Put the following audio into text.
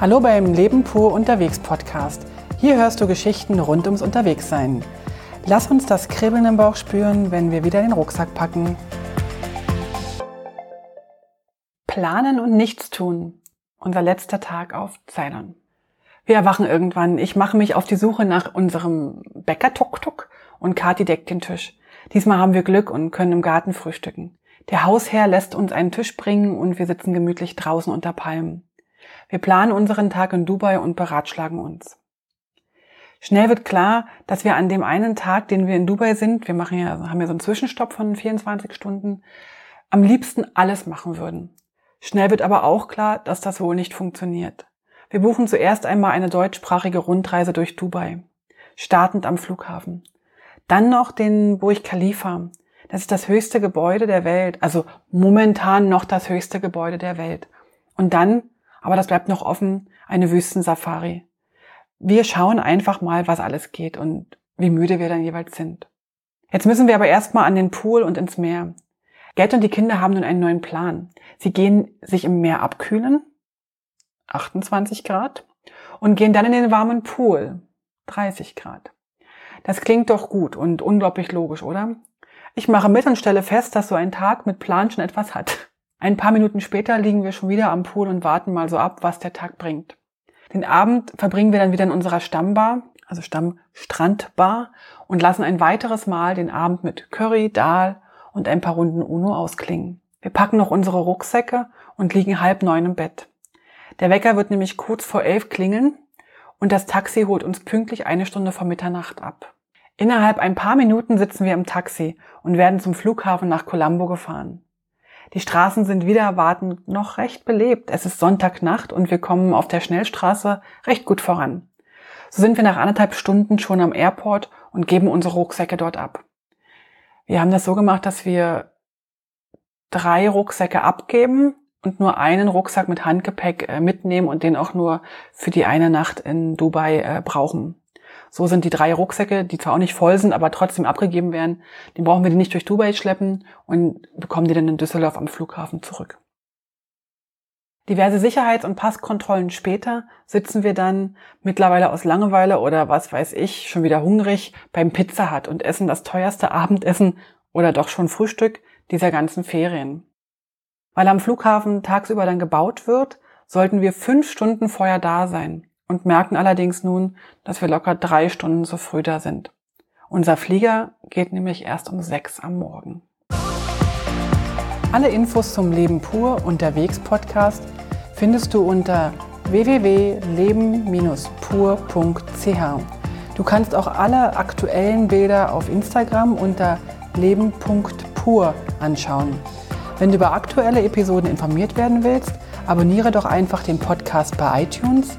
Hallo beim Leben pur unterwegs Podcast. Hier hörst du Geschichten rund ums Unterwegssein. Lass uns das Kribbeln im Bauch spüren, wenn wir wieder den Rucksack packen. Planen und nichts tun. Unser letzter Tag auf Ceylon. Wir erwachen irgendwann. Ich mache mich auf die Suche nach unserem Bäcker-Tuk-Tuk und Kati deckt den Tisch. Diesmal haben wir Glück und können im Garten frühstücken. Der Hausherr lässt uns einen Tisch bringen und wir sitzen gemütlich draußen unter Palmen. Wir planen unseren Tag in Dubai und beratschlagen uns. Schnell wird klar, dass wir an dem einen Tag, den wir in Dubai sind, wir machen ja, haben ja so einen Zwischenstopp von 24 Stunden, am liebsten alles machen würden. Schnell wird aber auch klar, dass das wohl nicht funktioniert. Wir buchen zuerst einmal eine deutschsprachige Rundreise durch Dubai, startend am Flughafen. Dann noch den Burj Khalifa. Das ist das höchste Gebäude der Welt, also momentan noch das höchste Gebäude der Welt. Und dann, aber das bleibt noch offen, eine Wüstensafari. Wir schauen einfach mal, was alles geht und wie müde wir dann jeweils sind. Jetzt müssen wir aber erstmal an den Pool und ins Meer. Gerd und die Kinder haben nun einen neuen Plan. Sie gehen sich im Meer abkühlen, 28 Grad, und gehen dann in den warmen Pool, 30 Grad. Das klingt doch gut und unglaublich logisch, oder? Ich mache mit und stelle fest, dass so ein Tag mit Plan schon etwas hat. Ein paar Minuten später liegen wir schon wieder am Pool und warten mal so ab, was der Tag bringt. Den Abend verbringen wir dann wieder in unserer Stammbar, also Stammstrandbar, und lassen ein weiteres Mal den Abend mit Curry, Dahl und ein paar Runden Uno ausklingen. Wir packen noch unsere Rucksäcke und liegen halb neun im Bett. Der Wecker wird nämlich kurz vor elf klingeln und das Taxi holt uns pünktlich eine Stunde vor Mitternacht ab. Innerhalb ein paar Minuten sitzen wir im Taxi und werden zum Flughafen nach Colombo gefahren. Die Straßen sind wieder erwartend noch recht belebt. Es ist Sonntagnacht und wir kommen auf der Schnellstraße recht gut voran. So sind wir nach anderthalb Stunden schon am Airport und geben unsere Rucksäcke dort ab. Wir haben das so gemacht, dass wir drei Rucksäcke abgeben und nur einen Rucksack mit Handgepäck äh, mitnehmen und den auch nur für die eine Nacht in Dubai äh, brauchen. So sind die drei Rucksäcke, die zwar auch nicht voll sind, aber trotzdem abgegeben werden, die brauchen wir die nicht durch Dubai schleppen und bekommen die dann in Düsseldorf am Flughafen zurück. Diverse Sicherheits- und Passkontrollen später sitzen wir dann mittlerweile aus Langeweile oder was weiß ich, schon wieder hungrig beim Pizza Hut und essen das teuerste Abendessen oder doch schon Frühstück dieser ganzen Ferien. Weil am Flughafen tagsüber dann gebaut wird, sollten wir fünf Stunden vorher da sein und merken allerdings nun, dass wir locker drei Stunden zu früh da sind. Unser Flieger geht nämlich erst um sechs am Morgen. Alle Infos zum Leben pur unterwegs Podcast findest du unter www.leben-pur.ch. Du kannst auch alle aktuellen Bilder auf Instagram unter leben.pur anschauen. Wenn du über aktuelle Episoden informiert werden willst, abonniere doch einfach den Podcast bei iTunes